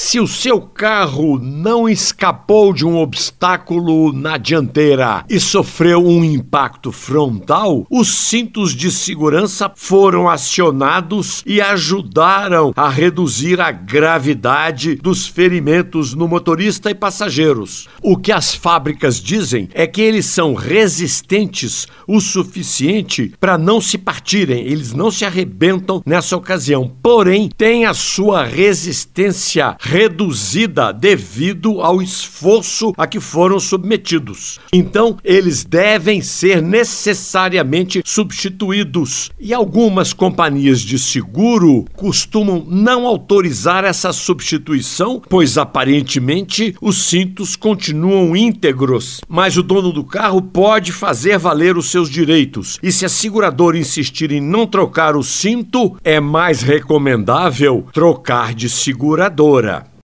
Se o seu carro não escapou de um obstáculo na dianteira e sofreu um impacto frontal, os cintos de segurança foram acionados e ajudaram a reduzir a gravidade dos ferimentos no motorista e passageiros. O que as fábricas dizem é que eles são resistentes o suficiente para não se partirem, eles não se arrebentam nessa ocasião, porém têm a sua resistência reduzida devido ao esforço a que foram submetidos. Então, eles devem ser necessariamente substituídos. E algumas companhias de seguro costumam não autorizar essa substituição, pois aparentemente os cintos continuam íntegros, mas o dono do carro pode fazer valer os seus direitos. E se a seguradora insistir em não trocar o cinto, é mais recomendável trocar de seguradora.